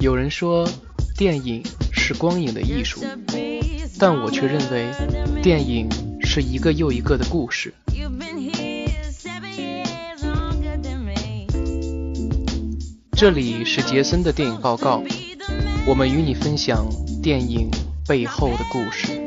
有人说，电影是光影的艺术，但我却认为，电影是一个又一个的故事。这里是杰森的电影报告，我们与你分享电影背后的故事。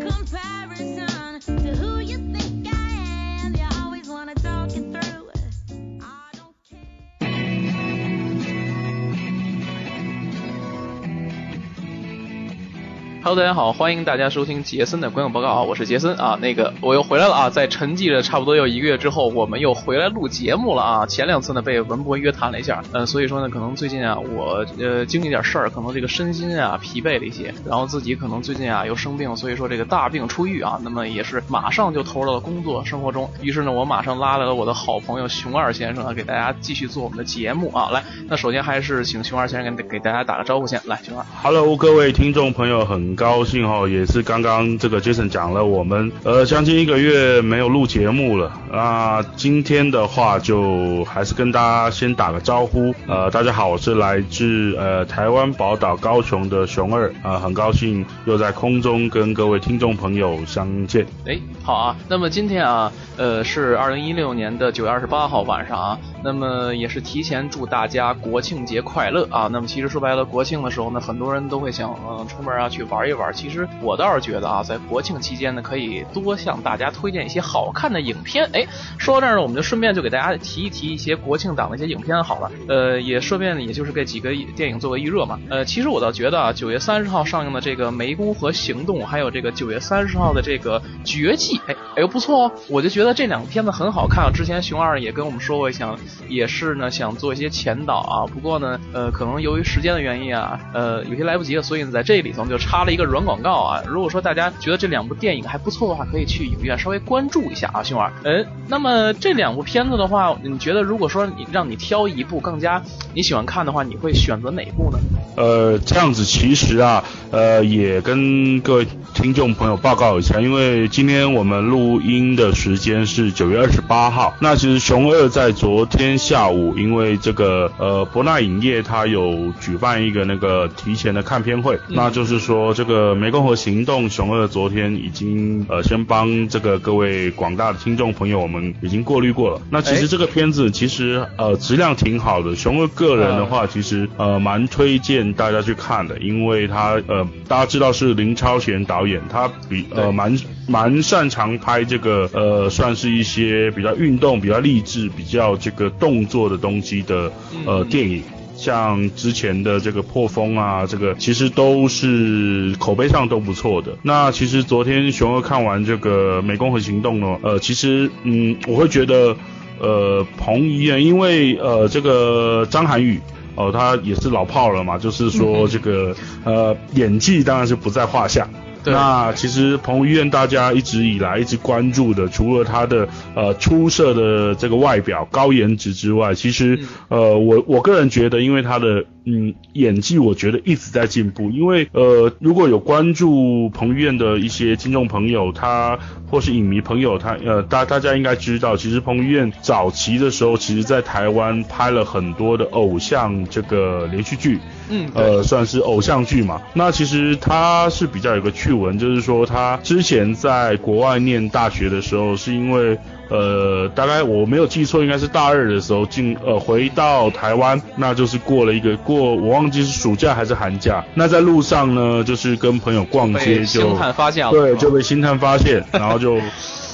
Hello，大家好，欢迎大家收听杰森的观影报告啊，我是杰森啊，那个我又回来了啊，在沉寂了差不多有一个月之后，我们又回来录节目了啊。前两次呢被文博约谈了一下，嗯，所以说呢，可能最近啊，我呃经历点事儿，可能这个身心啊疲惫了一些，然后自己可能最近啊又生病，所以说这个大病初愈啊，那么也是马上就投入到了工作生活中。于是呢，我马上拉来了我的好朋友熊二先生啊，给大家继续做我们的节目啊。来，那首先还是请熊二先生给给大家打个招呼先，来，熊二。Hello，各位听众朋友，很高兴哦，也是刚刚这个 Jason 讲了，我们呃将近一个月没有录节目了。那今天的话，就还是跟大家先打个招呼。呃，大家好，我是来自呃台湾宝岛高雄的熊二啊，很高兴又在空中跟各位听众朋友相见。哎，好啊。那么今天啊，呃是二零一六年的九月二十八号晚上啊，那么也是提前祝大家国庆节快乐啊。那么其实说白了，国庆的时候呢，很多人都会想嗯出门啊去玩一玩。其实我倒是觉得啊，在国庆期间呢，可以多向大家推荐一些好看的影片。哎，说到这儿呢，我们就顺便就给大家提一提一些国庆档的一些影片好了。呃，也顺便也就是给几个电影做个预热嘛。呃，其实我倒觉得啊，九月三十号上映的这个《湄公河行动》，还有这个九月三十号的这个《绝技》，哎哎呦不错哦，我就觉得这两个片子很好看。之前熊二也跟我们说过，想也是呢想做一些前导啊，不过呢，呃，可能由于时间的原因啊，呃，有些来不及了，所以呢，在这里头就插了一个软广告啊。如果说大家觉得这两部电影还不错的话，可以去影院稍微关注一下啊，熊二。嗯，那么这两部片子的话，你觉得如果说你让你挑一部更加你喜欢看的话，你会选择哪部呢？呃，这样子其实啊，呃，也跟各位听众朋友报告一下，因为今天我们录音的时间是九月二十八号。那其实熊二在昨天下午，因为这个呃博纳影业它有举办一个那个提前的看片会，那就是说这个湄公河行动，熊二昨天已经呃先帮这个各位广大的听众朋友我们已经过滤过了。那其实这个片子其实呃质量挺好的，熊二个人的话其实呃蛮推荐。大家去看的，因为他呃，大家知道是林超贤导演，他比呃蛮蛮擅长拍这个呃，算是一些比较运动、比较励志、比较这个动作的东西的呃电影，像之前的这个破风啊，这个其实都是口碑上都不错的。那其实昨天熊二看完这个《湄公河行动》呢，呃，其实嗯，我会觉得呃，彭于晏，因为呃，这个张涵予。哦，他也是老炮了嘛，就是说这个呃演技当然是不在话下。那其实彭于晏大家一直以来一直关注的，除了他的呃出色的这个外表高颜值之外，其实呃我我个人觉得，因为他的嗯演技，我觉得一直在进步。因为呃如果有关注彭于晏的一些听众朋友，他或是影迷朋友，他呃大大家应该知道，其实彭于晏早期的时候，其实在台湾拍了很多的偶像这个连续剧。嗯，呃，算是偶像剧嘛。那其实他是比较有个趣闻，就是说他之前在国外念大学的时候，是因为呃，大概我没有记错，应该是大二的时候进呃回到台湾，那就是过了一个过，我忘记是暑假还是寒假。那在路上呢，就是跟朋友逛街就星探发现，对，就被星探发现，然后就。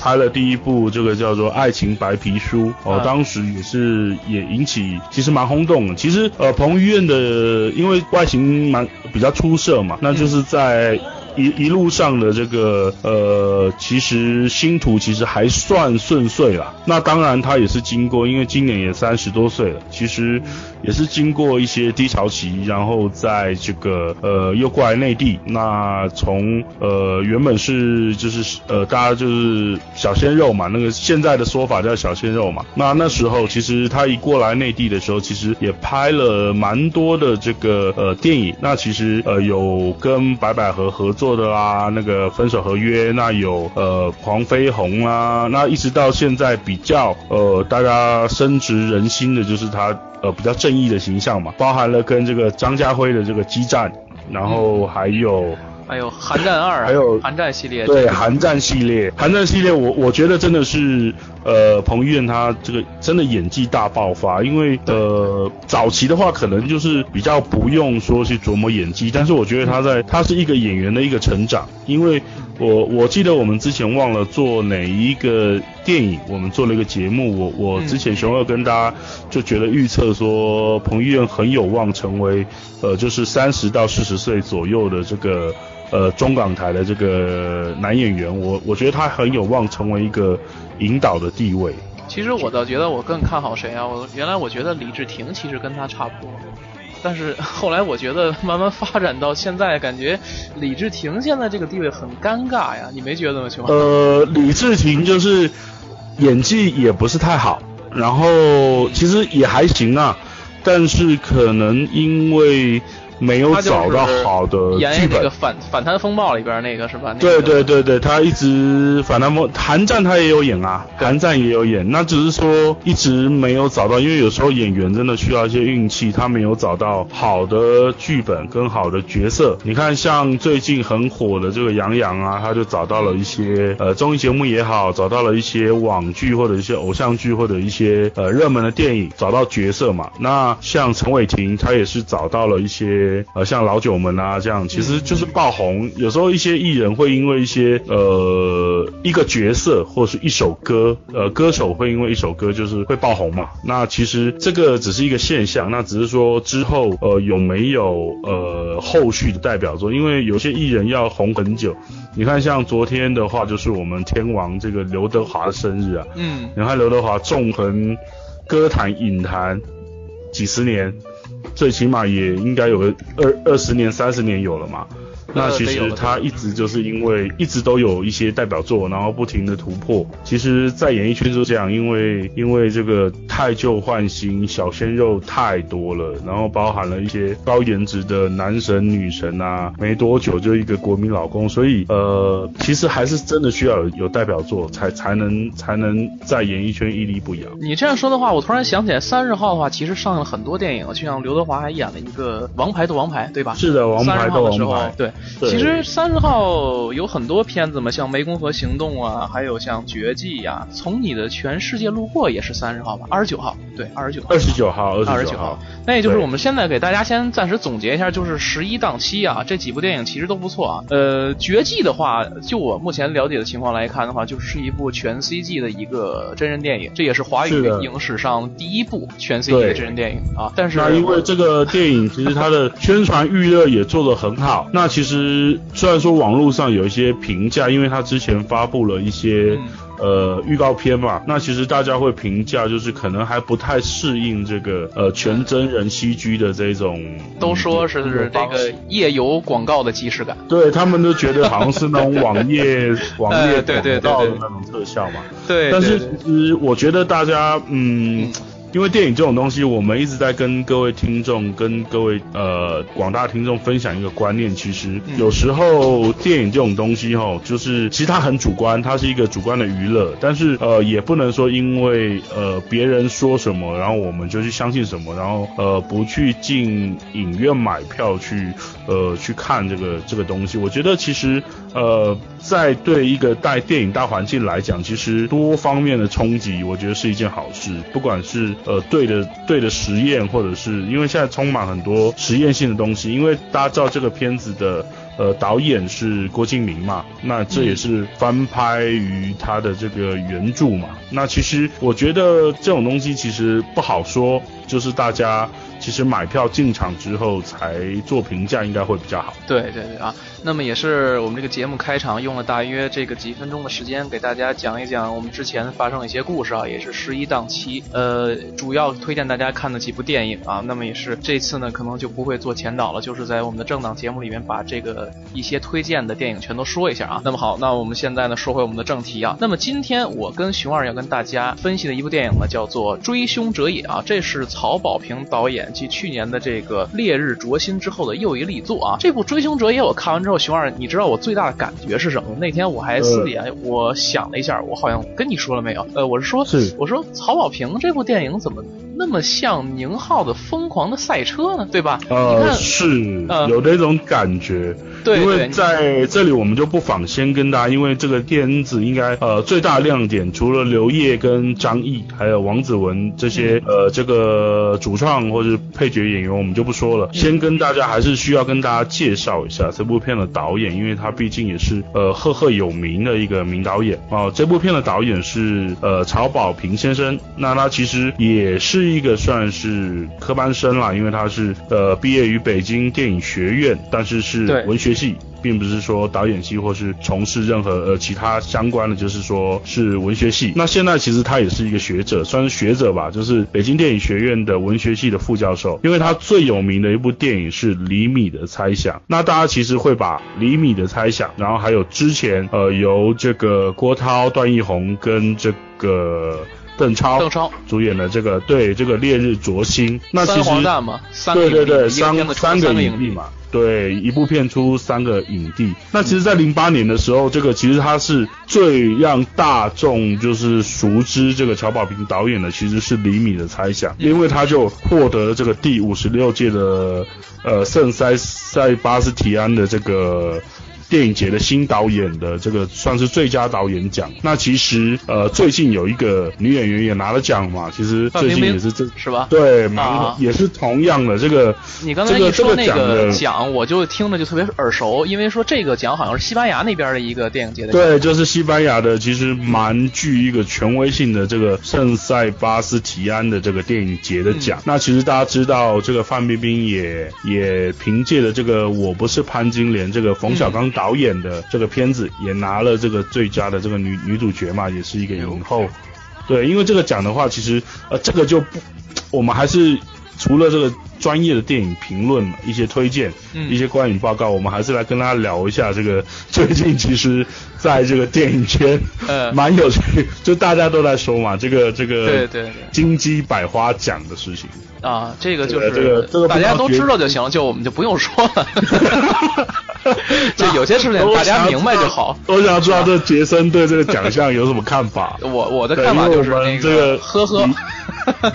拍了第一部这个叫做《爱情白皮书》哦，当时也是也引起其实蛮轰动的。其实呃，彭于晏的因为外形蛮比较出色嘛，那就是在。一一路上的这个呃，其实星途其实还算顺遂了。那当然他也是经过，因为今年也三十多岁了，其实也是经过一些低潮期，然后在这个呃又过来内地。那从呃原本是就是呃大家就是小鲜肉嘛，那个现在的说法叫小鲜肉嘛。那那时候其实他一过来内地的时候，其实也拍了蛮多的这个呃电影。那其实呃有跟白百合合作。作的啦，那个分手合约，那有呃黄飞鸿啦，那一直到现在比较呃大家深植人心的就是他呃比较正义的形象嘛，包含了跟这个张家辉的这个激战，然后还有。还有寒战二，还有寒战系列，对寒战系列，寒战系列，我我觉得真的是，呃，彭于晏他这个真的演技大爆发，因为呃早期的话可能就是比较不用说去琢磨演技，但是我觉得他在他是一个演员的一个成长，因为我我记得我们之前忘了做哪一个电影，我们做了一个节目，我我之前熊二跟大家就觉得预测说彭于晏很有望成为呃就是三十到四十岁左右的这个。呃，中港台的这个男演员，我我觉得他很有望成为一个引导的地位。其实我倒觉得我更看好谁啊？我原来我觉得李治廷其实跟他差不多，但是后来我觉得慢慢发展到现在，感觉李治廷现在这个地位很尴尬呀，你没觉得吗，熊？呃，李治廷就是演技也不是太好，然后其实也还行啊，但是可能因为。没有找到好的剧本。那个反反贪风暴里边那个是吧？对对对对，他一直反贪风韩战他也有演啊，韩战也有演，那只是说一直没有找到，因为有时候演员真的需要一些运气，他没有找到好的剧本跟好的角色。你看像最近很火的这个杨洋啊，他就找到了一些呃综艺节目也好，找到了一些网剧或者一些偶像剧或者一些呃热门的电影，找到角色嘛。那像陈伟霆他也是找到了一些。呃，像老九门啊，这样其实就是爆红。有时候一些艺人会因为一些呃一个角色或者是一首歌，呃歌手会因为一首歌就是会爆红嘛。那其实这个只是一个现象，那只是说之后呃有没有呃后续的代表作？因为有些艺人要红很久。你看像昨天的话，就是我们天王这个刘德华的生日啊。嗯。你看刘德华纵横歌坛影坛几十年。最起码也应该有个二二十年、三十年有了嘛。那其实他一直就是因为一直都有一些代表作，然后不停的突破。其实，在演艺圈就这样，因为因为这个太旧换新，小鲜肉太多了，然后包含了一些高颜值的男神女神啊，没多久就一个国民老公，所以呃，其实还是真的需要有有代表作，才才能才能在演艺圈屹立不摇。你这样说的话，我突然想起来，三十号的话，其实上了很多电影，就像刘德华还演了一个《王牌的王牌》，对吧？是的，《王牌的王牌》对。其实三十号有很多片子嘛，像《湄公河行动》啊，还有像《绝技》呀，《从你的全世界路过》也是三十号吧？二十九号，对，二十九号，二十九号，二十九号。那也就是我们现在给大家先暂时总结一下，就是十一档期啊，这几部电影其实都不错啊。呃，《绝技》的话，就我目前了解的情况来看的话，就是一部全 CG 的一个真人电影，这也是华语影史上第一部全 CG 的真人电影啊。但是那因为这个电影其实它的宣传预热也做得很好，那其实。虽然说网络上有一些评价，因为他之前发布了一些呃预告片嘛，那其实大家会评价就是可能还不太适应这个呃全真人 CG 的这种，都说是这个夜游广告的即视感，对他们都觉得好像是那种网页 网页广告的那种特效嘛，对，但是其实我觉得大家嗯。因为电影这种东西，我们一直在跟各位听众、跟各位呃广大听众分享一个观念。其实有时候电影这种东西哈，就是其实它很主观，它是一个主观的娱乐。但是呃，也不能说因为呃别人说什么，然后我们就去相信什么，然后呃不去进影院买票去呃去看这个这个东西。我觉得其实呃在对一个带电影大环境来讲，其实多方面的冲击，我觉得是一件好事，不管是。呃，对的，对的实验，或者是因为现在充满很多实验性的东西，因为大家知道这个片子的呃导演是郭敬明嘛，那这也是翻拍于他的这个原著嘛，那其实我觉得这种东西其实不好说，就是大家。其实买票进场之后才做评价应该会比较好。对对对啊，那么也是我们这个节目开场用了大约这个几分钟的时间，给大家讲一讲我们之前发生的一些故事啊，也是十一档期，呃，主要推荐大家看的几部电影啊。那么也是这次呢，可能就不会做前导了，就是在我们的正档节目里面把这个的一些推荐的电影全都说一下啊。那么好，那我们现在呢说回我们的正题啊。那么今天我跟熊二要跟大家分析的一部电影呢，叫做《追凶者也》啊，这是曹保平导演继去年的这个《烈日灼心》之后的又一力作啊。这部《追凶者也》我看完之后，熊二，你知道我最大的感觉是什么？那天我还私底下我想了一下，我好像跟你说了没有？呃，我是说，是我说曹保平这部电影怎么那么像宁浩的《疯狂的赛车》呢？对吧？呃，是呃有那种感觉。对因为在这里我们就不妨先跟大家，因为这个片子应该呃最大亮点，除了刘烨跟张译，还有王子文这些呃这个主创或者配角演员，我们就不说了。先跟大家还是需要跟大家介绍一下这部片的导演，因为他毕竟也是呃赫赫有名的一个名导演啊、这部片的导演是呃曹保平先生，那他其实也是一个算是科班生啦，因为他是呃毕业于北京电影学院，但是是文学系，并不是说导演系或是从事任何呃其他相关的，就是说是文学系。那现在其实他也是一个学者，算是学者吧，就是北京电影学院的文学系的副教授。因为他最有名的一部电影是《厘米的猜想》，那大家其实会把《厘米的猜想》，然后还有之前呃由这个郭涛、段奕宏跟这个邓超邓超。主演的这个对这个《烈日灼心》，那其三实黄蛋嘛，三对对对，三三个影帝。嘛，对，一部片出三个影帝。那其实，在零八年的时候，这个其实他是最让大众就是熟知这个乔宝平导演的，其实是《厘米的猜想》，因为他就获得了这个第五十六届的呃圣塞塞巴斯提安的这个。电影节的新导演的这个算是最佳导演奖。那其实呃最近有一个女演员也拿了奖嘛，其实最近也是这是吧？对，蛮、啊也是同样的这个。你刚才这个一说那这个个奖奖，我就听着就特别耳熟，因为说这个奖好像是西班牙那边的一个电影节的奖。对，就是西班牙的，其实蛮具一个权威性的这个圣塞巴斯提安的这个电影节的奖。那其实大家知道，这个范冰冰也也凭借着这个《我不是潘金莲》这个冯小刚导演的这个片子，也拿了这个最佳的这个女女主角嘛，也是一个影后。对，因为这个奖的话，其实呃，这个就不，我们还是除了这个专业的电影评论一些推荐、嗯一些观影报告，我们还是来跟大家聊一下这个 最近其实在这个电影圈呃 蛮有趣，就大家都在说嘛，这个这个对对对金鸡百花奖的事情。啊，这个就是、这个这个大家都知道就行了，就我们就不用说了。就有些事情大家明白就好。我想知道这杰森对这个奖项有什么看法？我我的看法就是这个呵呵。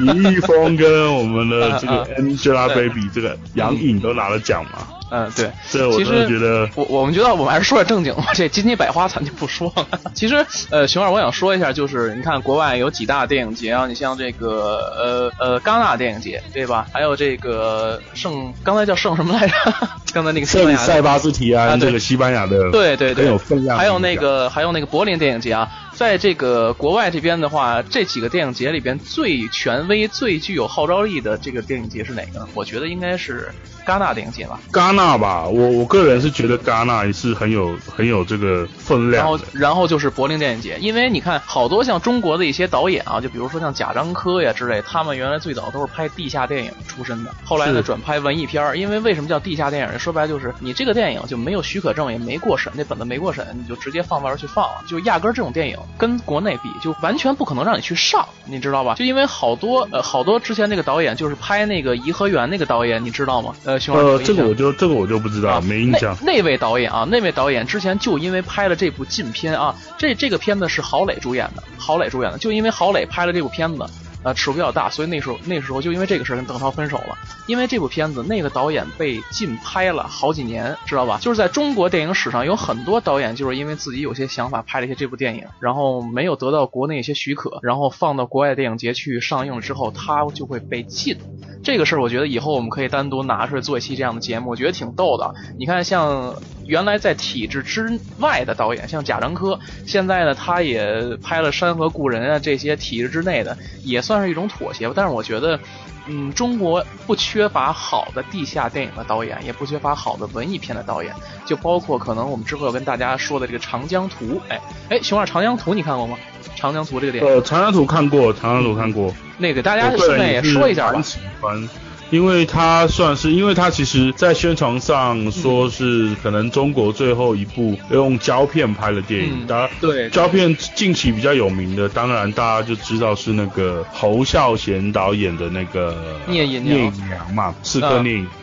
李易峰跟我们的这个啊啊 Angelababy 这个杨颖都拿了奖嘛，嗯，对，这我真的觉得我我们觉得我们还是说点正经吧，这金鸡百花咱就不说了。其实，呃，熊二，我想说一下，就是你看国外有几大电影节啊，你像这个呃呃戛纳电影节，对吧？还有这个圣，刚才叫圣什么来着？刚才那个西班牙圣塞巴斯提安这个西班牙的对对对，很有分量还有那个还有那个柏林电影节啊，在这个国外这边的话，这几个电影节里边最权威、最具有号召力的这个电影节是哪个呢？我觉得应该是戛纳电影节吧。戛纳吧，我我个人是觉得戛纳是很有很有这个分量然后。，然后就是柏林电影节，因为你看，好多像中国的一些导演啊，就比如说像贾樟柯呀之类，他们原来最早都是拍地下电影出身的，后来呢转拍文艺片儿。因为为什么叫地下电影？说白了就是你这个电影就没有许可证，也没过审，那本子没过审，你就直接放外边去放了，就压根儿这种电影跟国内比，就完全不可能让你去上，你知道吧？就因为好多呃好多之前那个导演就是拍那个颐和园那个导演，你知道吗？呃，熊二呃，这个我就这个我就不知道，啊，没印象。那那位导演啊，那位导演之前就因为拍了这部禁片啊，这这个片子是郝蕾主演的，郝蕾主演的，就因为郝蕾拍了这部片子，呃，尺度比较大，所以那时候那时候就因为这个事儿跟邓超分手了。因为这部片子，那个导演被禁拍了好几年，知道吧？就是在中国电影史上有很多导演就是因为自己有些想法拍了一些这部电影，然后没有得到国内一些许可，然后放到国外电影节去上映了之后，他就会被禁。这个事儿，我觉得以后我们可以单独拿出来做一期这样的节目，我觉得挺逗的。你看，像原来在体制之外的导演，像贾樟柯，现在呢，他也拍了《山河故人》啊，这些体制之内的，也算是一种妥协吧。但是我觉得，嗯，中国不缺乏好的地下电影的导演，也不缺乏好的文艺片的导演，就包括可能我们之后要跟大家说的这个《长江图》。哎哎，熊二，《长江图》你看过吗？《长江图》这个电影，呃，长江图看过，长江图看过。那个大家顺便也说一下吧蛮。喜欢因为他算是，因为他其实在宣传上说是可能中国最后一部用胶片拍的电影。当然，对胶片近期比较有名的，当然大家就知道是那个侯孝贤导演的那个《聂隐娘》嘛，《刺客聂隐娘》嘛。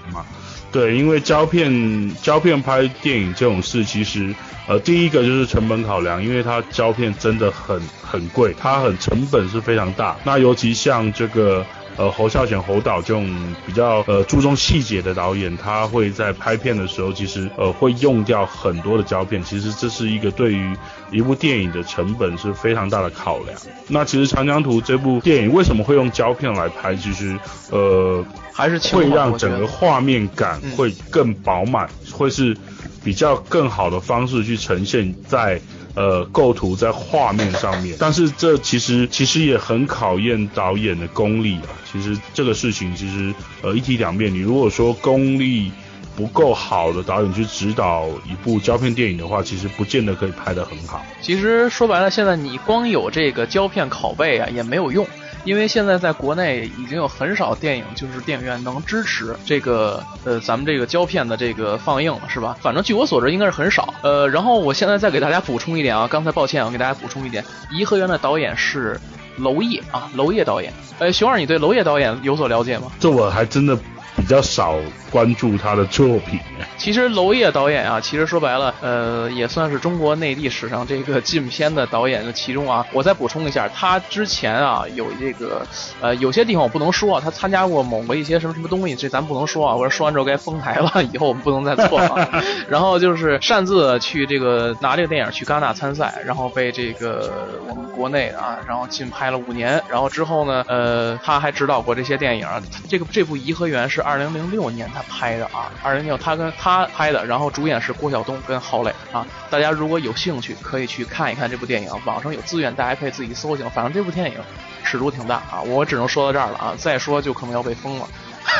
对，因为胶片胶片拍电影这种事，其实呃第一个就是成本考量，因为它胶片真的很很贵，它很成本是非常大。那尤其像这个。呃，侯孝贤侯导这种比较呃注重细节的导演，他会在拍片的时候，其实呃会用掉很多的胶片。其实这是一个对于一部电影的成本是非常大的考量。那其实《长江图》这部电影为什么会用胶片来拍？其实呃还是会让整个画面感会更饱满，会是比较更好的方式去呈现在。呃，构图在画面上面，但是这其实其实也很考验导演的功力啊。其实这个事情其实呃一体两面，你如果说功力不够好的导演去指导一部胶片电影的话，其实不见得可以拍得很好。其实说白了，现在你光有这个胶片拷贝啊，也没有用。因为现在在国内已经有很少电影，就是电影院能支持这个呃咱们这个胶片的这个放映了，是吧？反正据我所知应该是很少。呃，然后我现在再给大家补充一点啊，刚才抱歉，啊给大家补充一点，《颐和园》的导演是娄烨啊，娄烨导演。呃，熊二，你对娄烨导演有所了解吗？这我还真的。比较少关注他的作品。其实娄烨导演啊，其实说白了，呃，也算是中国内地史上这个禁片的导演的其中啊。我再补充一下，他之前啊有这个，呃，有些地方我不能说，他参加过某个一些什么什么东西，这咱不能说啊。我说说完之后该封台了，以后我们不能再做了。然后就是擅自去这个拿这个电影去戛纳参赛，然后被这个我们国内啊，然后禁拍了五年。然后之后呢，呃，他还指导过这些电影。这个这部《颐和园》是二零零六年他拍的啊，二零零六他跟他拍的，然后主演是郭晓东跟郝蕾啊。大家如果有兴趣，可以去看一看这部电影，网上有资源，大家可以自己搜寻。反正这部电影尺度挺大啊，我只能说到这儿了啊，再说就可能要被封了，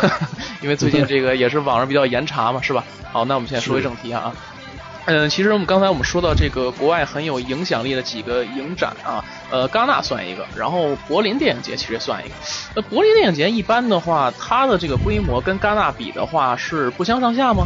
因为最近这个也是网上比较严查嘛，是吧？好，那我们现在说回正题啊。嗯，其实我们刚才我们说到这个国外很有影响力的几个影展啊，呃，戛纳算一个，然后柏林电影节其实算一个。那柏林电影节一般的话，它的这个规模跟戛纳比的话是不相上下吗？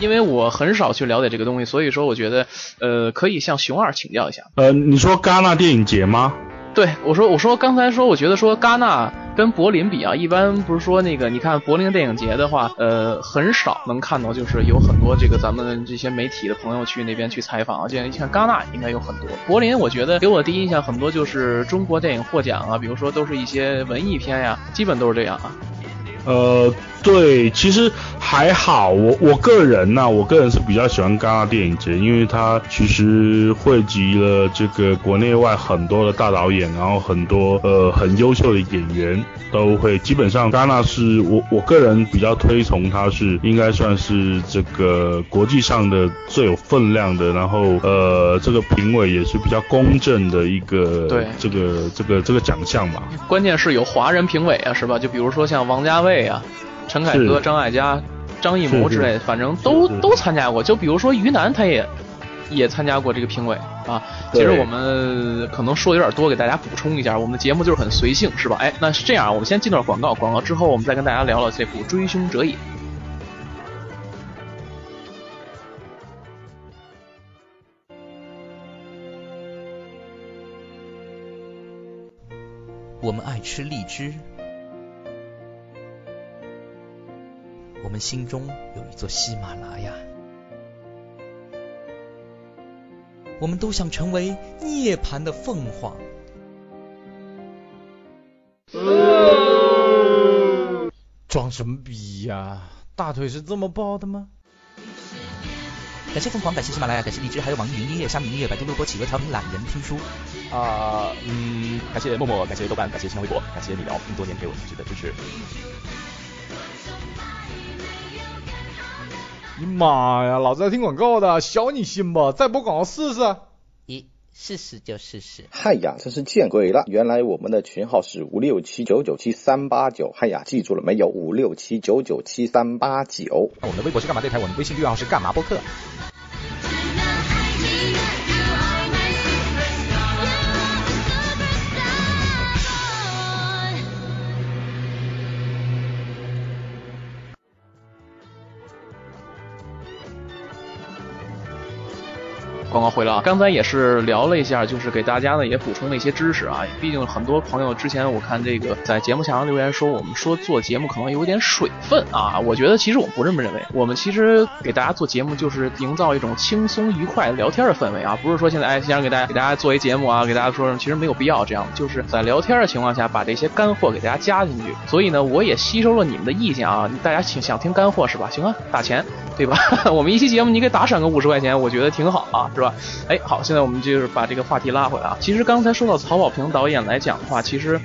因为我很少去了解这个东西，所以说我觉得，呃，可以向熊二请教一下。呃，你说戛纳电影节吗？对，我说我说刚才说，我觉得说戛纳跟柏林比啊，一般不是说那个，你看柏林电影节的话，呃，很少能看到，就是有很多这个咱们这些媒体的朋友去那边去采访啊。这样一看戛纳应该有很多，柏林我觉得给我第一印象很多就是中国电影获奖啊，比如说都是一些文艺片呀，基本都是这样啊。呃，对，其实还好，我我个人呢，我个人是比较喜欢戛纳电影节，因为它其实汇集了这个国内外很多的大导演，然后很多呃很优秀的演员都会，基本上戛纳是我我个人比较推崇它是应该算是这个国际上的最有分量的，然后呃这个评委也是比较公正的一个对这个这个这个奖项吧。关键是有华人评委啊，是吧？就比如说像王家卫。对呀，陈凯歌、张艾嘉、张艺谋之类的，反正都都参加过。就比如说于南，他也也参加过这个评委啊。其实我们可能说的有点多，给大家补充一下，我们的节目就是很随性，是吧？哎，那是这样，我们先进段广告，广告之后我们再跟大家聊聊这部《追凶者也》。我们爱吃荔枝。我们心中有一座喜马拉雅，我们都想成为涅槃的凤凰。装什么逼呀？大腿是这么抱的吗？感谢凤凰，感谢喜马拉雅，感谢荔枝，还有网易云音乐、虾米音乐、百度乐播、企鹅调频、懒人听书。啊，嗯，感谢默默，感谢豆瓣，感谢新浪微博，感谢你聊这么多年给我一直的支持。妈呀！老子在听广告的，小你心吧！再播广告试试。咦，试试就试试。嗨呀，真是见鬼了！原来我们的群号是五六七九九七三八九。嗨呀，记住了没有？五六七九九七三八九。我们的微博是干嘛电台？我们的微信绿号是干嘛播客？广告回来啊，刚才也是聊了一下，就是给大家呢也补充了一些知识啊。毕竟很多朋友之前我看这个在节目下方留言说，我们说做节目可能有点水分啊。我觉得其实我不这么认为，我们其实给大家做节目就是营造一种轻松愉快聊天的氛围啊，不是说现在哎想给大家给大家做一节目啊，给大家说什么，其实没有必要这样，就是在聊天的情况下把这些干货给大家加进去。所以呢，我也吸收了你们的意见啊，大家请想听干货是吧？行啊，打钱。对吧？我们一期节目你给打赏个五十块钱，我觉得挺好啊，是吧？哎，好，现在我们就是把这个话题拉回来啊。其实刚才说到曹保平导演来讲的话，其实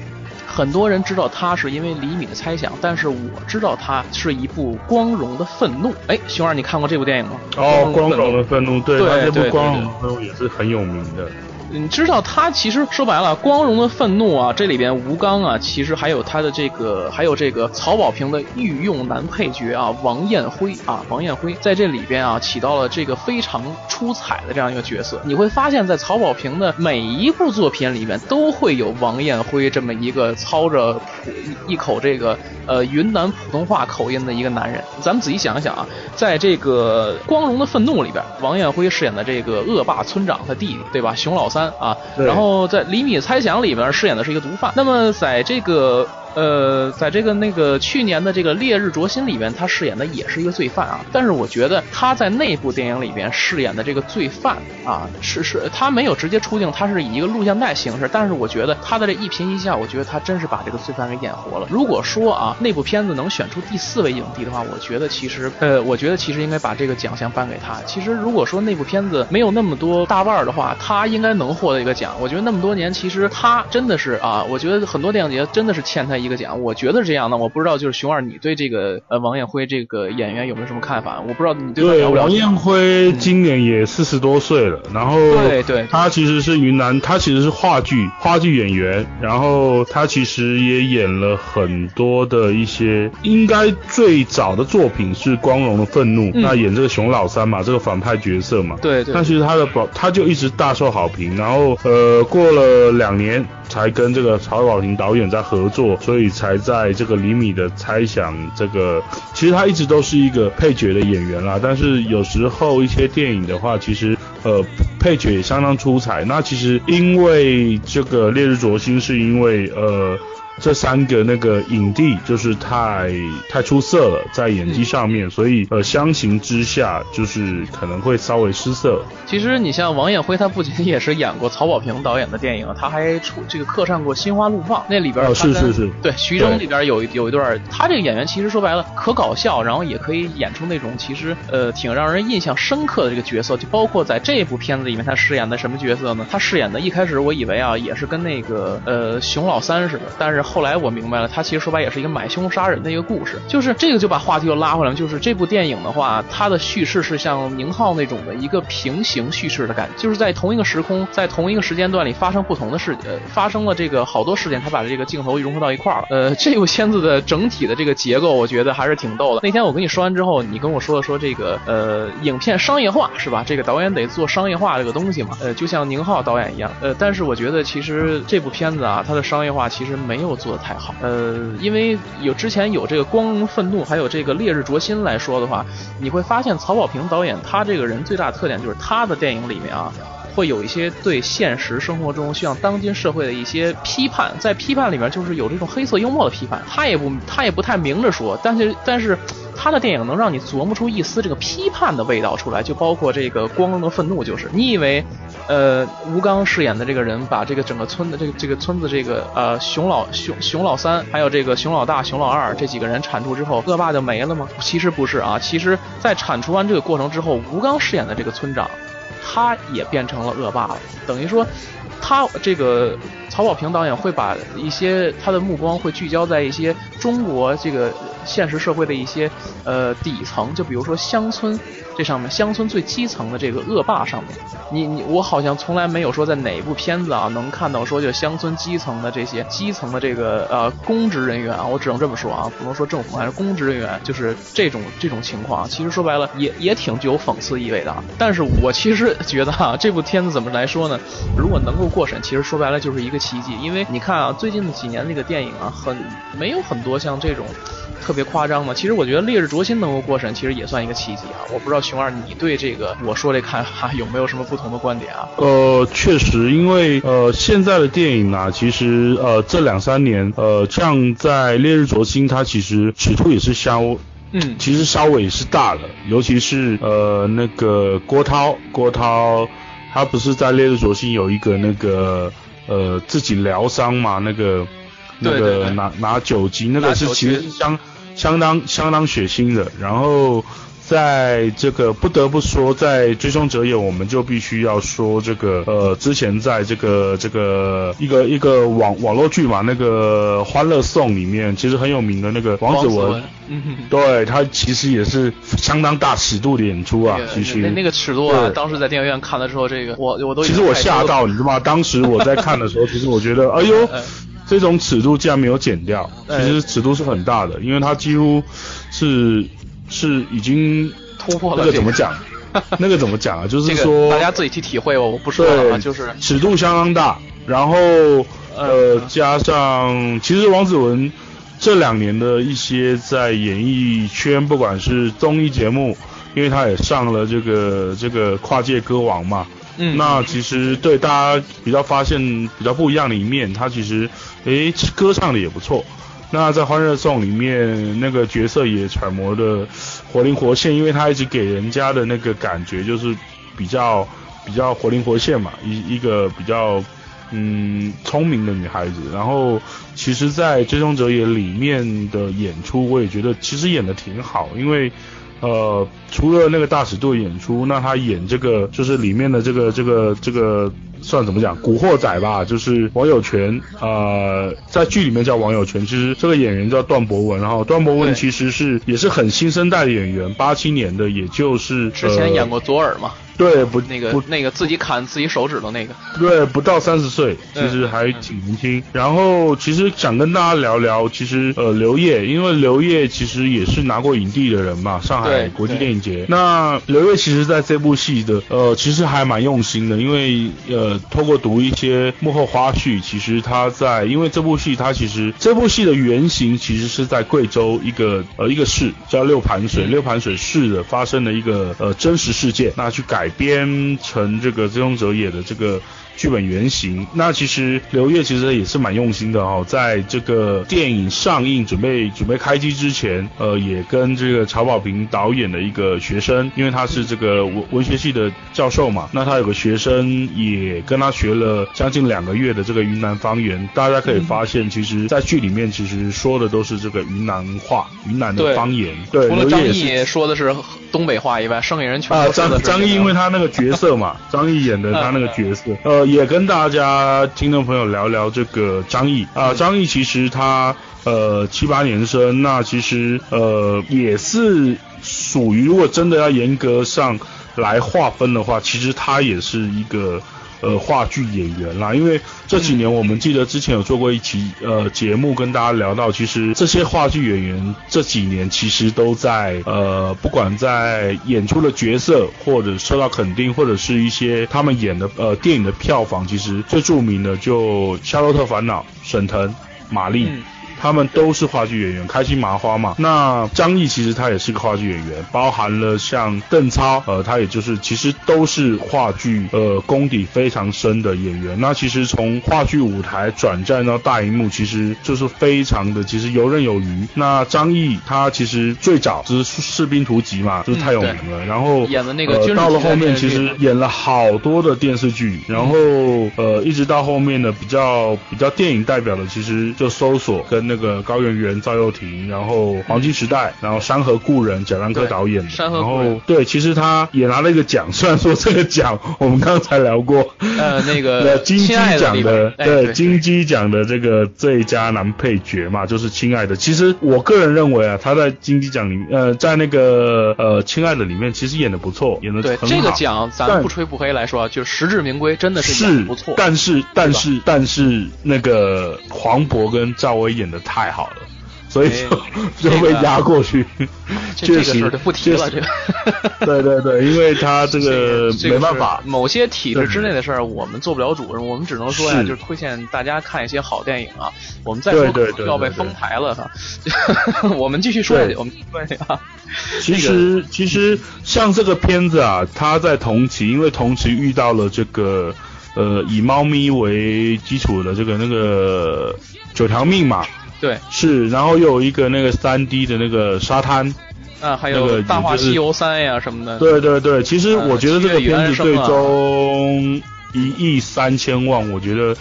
很多人知道他是因为李米的猜想，但是我知道他是一部光荣的愤怒。哎，熊二，你看过这部电影吗？哦，光荣的愤怒，对，对对部光荣的愤怒也是很有名的。你知道他其实说白了，光荣的愤怒啊，这里边吴刚啊，其实还有他的这个，还有这个曹保平的御用男配角啊，王艳辉啊，王艳辉在这里边啊起到了这个非常出彩的这样一个角色。你会发现在曹保平的每一部作品里面都会有王艳辉这么一个操着普一口这个呃云南普通话口音的一个男人。咱们仔细想一想啊，在这个《光荣的愤怒》里边，王艳辉饰演的这个恶霸村长他弟弟，对吧？熊老三啊，然后在《厘米猜想》里面饰演的是一个毒贩。那么在这个呃，在这个那个去年的这个《烈日灼心》里边，他饰演的也是一个罪犯啊。但是我觉得他在那部电影里边饰演的这个罪犯啊，是是，他没有直接出镜，他是以一个录像带形式。但是我觉得他的这一颦一笑，我觉得他真是把这个罪犯给演活了。如果说啊，那部片子能选出第四位影帝的话，我觉得其实呃，我觉得其实应该把这个奖项颁给他。其实如果说那部片子没有那么多大腕的话，他应该能获得一个奖。我觉得那么多年，其实他真的是啊，我觉得很多电影节真的是欠他一一个奖。我觉得是这样的，我不知道就是熊二，你对这个呃王艳辉这个演员有没有什么看法？我不知道你对王艳辉今年也四十多岁了，然后对对他其实是云南，他其实是话剧话剧演员，然后他其实也演了很多的一些，应该最早的作品是《光荣的愤怒》嗯那演这个熊老三嘛，这个反派角色嘛，对对但其实他的保他就一直大受好评，然后呃过了两年才跟这个曹保平导演在合作，所以所以才在这个厘米的猜想这个，其实他一直都是一个配角的演员啦，但是有时候一些电影的话，其实呃配角也相当出彩。那其实因为这个《烈日灼心》是因为呃。这三个那个影帝就是太太出色了，在演技上面，所以呃相形之下就是可能会稍微失色。其实你像王艳辉，他不仅也是演过曹保平导演的电影，他还出这个客串过《心花怒放》，那里边哦是是是对徐峥里边有一有一段，他这个演员其实说白了可搞笑，然后也可以演出那种其实呃挺让人印象深刻的这个角色，就包括在这部片子里面他饰演的什么角色呢？他饰演的一开始我以为啊也是跟那个呃熊老三似的，但是后来我明白了，他其实说白也是一个买凶杀人的一个故事，就是这个就把话题又拉回来，就是这部电影的话，它的叙事是像宁浩那种的一个平行叙事的感觉，就是在同一个时空，在同一个时间段里发生不同的事，呃，发生了这个好多事件，他把这个镜头融合到一块儿了。呃，这部片子的整体的这个结构，我觉得还是挺逗的。那天我跟你说完之后，你跟我说了说这个呃，影片商业化是吧？这个导演得做商业化这个东西嘛，呃，就像宁浩导演一样，呃，但是我觉得其实这部片子啊，它的商业化其实没有做得太好，呃，因为有之前有这个《光荣愤怒》，还有这个《烈日灼心》来说的话，你会发现曹保平导演他这个人最大特点就是他的电影里面啊。会有一些对现实生活中像当今社会的一些批判，在批判里面就是有这种黑色幽默的批判，他也不他也不太明着说，但是但是他的电影能让你琢磨出一丝这个批判的味道出来，就包括这个《光荣的愤怒》，就是你以为。呃，吴刚饰演的这个人把这个整个村的这个这个村子这个呃熊老熊熊老三，还有这个熊老大、熊老二这几个人铲除之后，恶霸就没了吗？其实不是啊，其实在铲除完这个过程之后，吴刚饰演的这个村长，他也变成了恶霸了，等于说。他这个曹保平导演会把一些他的目光会聚焦在一些中国这个现实社会的一些呃底层，就比如说乡村这上面，乡村最基层的这个恶霸上面，你你我好像从来没有说在哪部片子啊能看到说就乡村基层的这些基层的这个呃公职人员啊，我只能这么说啊，不能说政府还是公职人员，就是这种这种情况，其实说白了也也挺具有讽刺意味的。但是我其实 觉得啊，这部片子怎么来说呢？如果能够过审，其实说白了就是一个奇迹，因为你看啊，最近的几年那个电影啊，很没有很多像这种特别夸张吗？其实我觉得《烈日灼心》能够过审，其实也算一个奇迹啊。我不知道熊二你对这个我说这看法有没有什么不同的观点啊？呃，确实，因为呃现在的电影啊，其实呃这两三年呃像在《烈日灼心》，它其实尺度也是稍嗯，其实稍微是大了，尤其是呃那个郭涛，郭涛他不是在《烈日灼心》有一个那个呃自己疗伤嘛，那个那个拿拿酒精，那拿个是其实是相相当相当血腥的。然后在这个不得不说，在《追凶者也》，我们就必须要说这个呃之前在这个这个一个一个网网络剧嘛，那个《欢乐颂》里面其实很有名的那个王子文。对他其实也是相当大尺度的演出啊那，个其实那那个尺度啊，当时在电影院看的时候，这个我我都其实我吓到，你知道吗？当时我在看的时候，其实我觉得，哎呦嗯，这种尺度竟然没有减掉，其哎实尺度是很大的，因为它几乎是是已经突破了那个怎么讲？那个怎么讲啊？就是这个说大家自己去体会吧，我不说了啊，对，就是尺度相当大，然后呃加上其实王子文这两年的一些在演艺圈，不管是综艺节目，因为他也上了这个这个跨界歌王嘛，嗯那其实对大家比较发现比较不一样的一面，他其实诶歌唱的也不错。那在《欢乐颂》里面，那个角色也揣摩的活灵活现，因为他一直给人家的那个感觉就是比较比较活灵活现嘛，一一个比较嗯聪明的女孩子。然后其实，在《追踪者也》里面的演出，我也觉得其实演的挺好，因为。呃，除了那个大尺度演出，那他演这个就是里面的这个这个这个算怎么讲，古惑仔吧，就是王友权，呃，在剧里面叫王友全，其实这个演员叫段博文，然后段博文其实是也是很新生代的演员，八七年的，也就是之前演过左耳嘛，呃、对不那个不那个自己砍自己手指头那个，对，不到三十岁，其嗯实还挺年轻。然后其实想跟大家聊聊，其实呃刘烨，因为刘烨其实也是拿过影帝的人嘛，上海国际电影节。那刘烨其实在这部戏的呃其实还蛮用心的，因为呃透过读一些幕后花絮，其实他在因为这部戏他其实这部戏的原型其实是在贵州一个呃一个市叫六盘水，嗯六盘水市的发生的一个呃真实事件，那去改编成这个《追风者也》的这个。剧本原型，那其实刘烨其实也是蛮用心的哦，在这个电影上映准备准备开机之前，呃，也跟这个曹保平导演的一个学生，因为他是这个文文学系的教授嘛，那他有个学生也跟他学了将近两个月的这个云南方言，大家可以发现，其实在剧里面其实说的都是这个云南话、云南的方言，对，除了张译说的是东北话以外，剩下人全啊，张张译因为他那个角色嘛，张译演的他那个角色，呃，也跟大家听众朋友聊聊这个张译啊，张译其实他呃七八年生，那其实呃也是属于如果真的要严格上来划分的话，其实他也是一个。呃，话剧演员啦，因为这几年我们记得之前有做过一期呃节目，跟大家聊到，其实这些话剧演员这几年其实都在呃，不管在演出的角色，或者受到肯定，或者是一些他们演的呃电影的票房，其实最著名的就《夏洛特烦恼》，沈腾、马丽。他们都是话剧演员，开心麻花嘛。那张译其实他也是个话剧演员，包含了像邓超，呃，他也就是其实都是话剧呃功底非常深的演员。那其实从话剧舞台转战到大荧幕，其实就是非常的其实游刃有余。那张译他其实最早就是《士兵突击》嘛，就是太有名了。然后演的那个呃、到了后面其实演了好多的电视剧，然后呃一直到后面的比较比较电影代表的，其实就搜索跟那个高圆圆、赵又廷，然后黄金时代，然后山河故人，贾樟柯导演的，山河然故人后对，其实他也拿了一个奖，虽然说这个奖我们刚才聊过，呃那个 呃金鸡奖的，哎对金鸡奖的这个最佳男配角嘛，就是《亲爱的》。其实我个人认为啊，他在金鸡奖里面，呃，在那个呃《亲爱的》里面，其实演的不错，演的对很好。这个奖，咱不吹不黑来说，就是实至名归，真的是演不错。但是但是但是那个黄渤跟赵薇演的太好了，所以就就被压过去。这这个确实就不提了，确这实个。对对对，因为他这个没办法，某些体制之内的事儿，我们做不了主，我们只能说呀，是就是推荐大家看一些好电影啊。我们再说要被封台了哈。我们继续说下去，我们继续说下去啊。其实其实像这个片子啊，它在同期，因为同期遇到了这个呃以猫咪为基础的这个那个九条命嘛，对，是，然后又有一个那个三 D 的那个沙滩，啊，还那个有《大话西游三》呀什么的。对对对，其实嗯我觉得这个片子最终一亿三千万，我觉得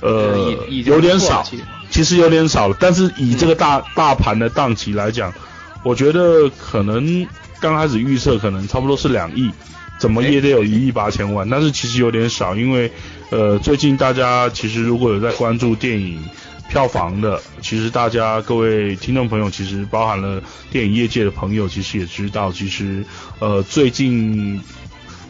呃有点少其实有点少了。但是以这个大、大盘的档期来讲，我觉得可能刚开始预测可能差不多是两亿，怎么也得有一亿八千万，但是其实有点少，因为呃最近大家其实如果有在关注电影。票房的，其实大家各位听众朋友，其实包含了电影业界的朋友，其实也知道，其实呃最近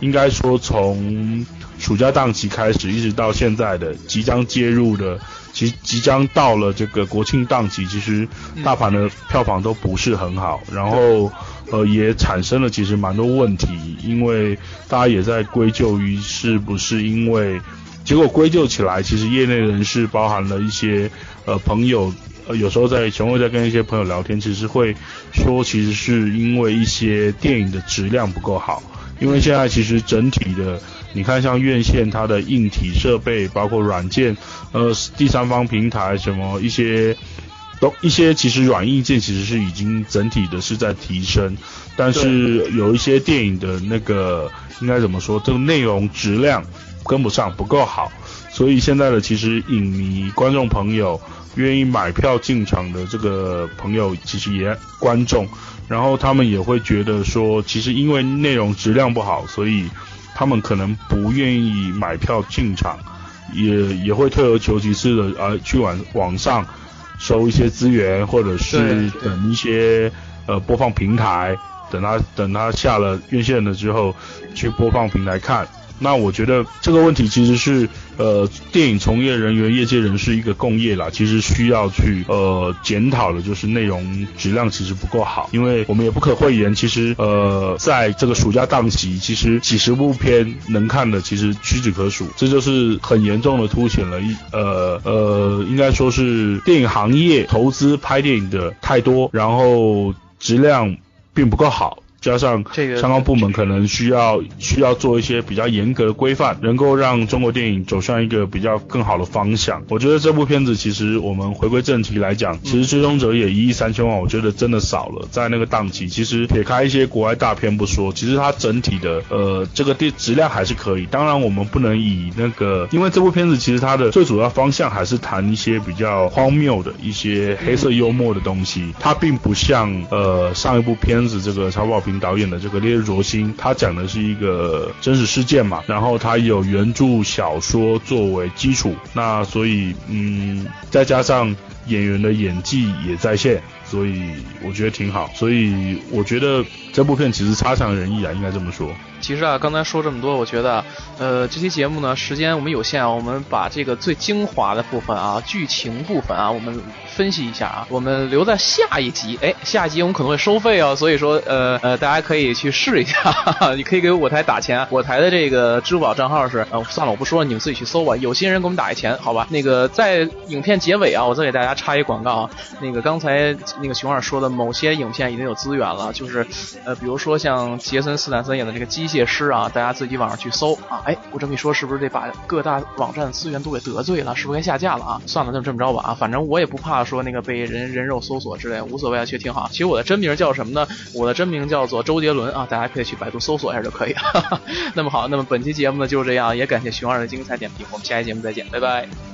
应该说从暑假档期开始，一直到现在的即将接入的，即即将到了这个国庆档期，其实大盘的票房都不是很好，然后呃也产生了其实蛮多问题，因为大家也在归咎于是不是因为。结果归咎起来，其实业内人士包含了一些呃朋友，呃有时候在熊会在跟一些朋友聊天，其实会说，其实是因为一些电影的质量不够好。因为现在其实整体的，你看像院线它的硬体设备，包括软件，呃第三方平台什么一些。都一些其实软硬件其实是已经整体的是在提升，但是有一些电影的那个应该怎么说，这个内容质量跟不上，不够好，所以现在的其实影迷、观众朋友愿意买票进场的这个朋友，其实也观众，然后他们也会觉得说，其实因为内容质量不好，所以他们可能不愿意买票进场，也也会退而求其次的呃去网网上收一些资源，或者是等一些呃播放平台，等他等他下了院线了之后去播放平台看。那我觉得这个问题其实是呃电影从业人员、业界人士一个共业啦，其实需要去呃检讨的，就是内容质量其实不够好，因为我们也不可讳言，其实呃在这个暑假档期，其实几十部片能看的其实屈指可数，这就是很严重的凸显了一呃呃应该说是电影行业投资拍电影的太多，然后质量并不够好。加上这个相关部门可能需要需要做一些比较严格的规范，能够让中国电影走向一个比较更好的方向。我觉得这部片子其实我们回归正题来讲，其实《追踪者》也一亿三千万，我觉得真的少了。在那个档期，其实撇开一些国外大片不说，其实它整体的呃这个电质量还是可以。当然，我们不能以那个，因为这部片子其实它的最主要方向还是谈一些比较荒谬的一些黑色幽默的东西，它并不像呃上一部片子这个超爆平导演的这个《烈日灼心》，他讲的是一个真实事件嘛，然后他有原著小说作为基础，那所以嗯，再加上演员的演技也在线，所以我觉得挺好。所以我觉得这部片其实差强人意啊，应该这么说。其实啊，刚才说这么多，我觉得，呃，这期节目呢，时间我们有限啊，我们把这个最精华的部分啊，剧情部分啊，我们分析一下啊，我们留在下一集。哎，下一集我们可能会收费哦，所以说，呃呃，大家可以去试一下，哈哈，你可以给我台打钱，我台的这个支付宝账号是，呃，算了，我不说了，你们自己去搜吧。有心人给我们打一钱，好吧？那个在影片结尾啊，我再给大家插一广告啊，那个刚才那个熊二说的，某些影片已经有资源了，就是，呃，比如说像杰森斯坦森演的这个机械师啊，大家自己网上去搜啊。哎，我这么一说，是不是得把各大网站资源都给得罪了？是不是该下架了啊？算了，就这么着吧啊，反正我也不怕说那个被人人肉搜索之类，无所谓啊，其实挺好。其实我的真名叫什么呢？我的真名叫做周杰伦啊，大家可以去百度搜索一下就可以了。那么好，那么本期节目呢就是这样，也感谢熊二的精彩点评，我们下期节目再见，拜拜。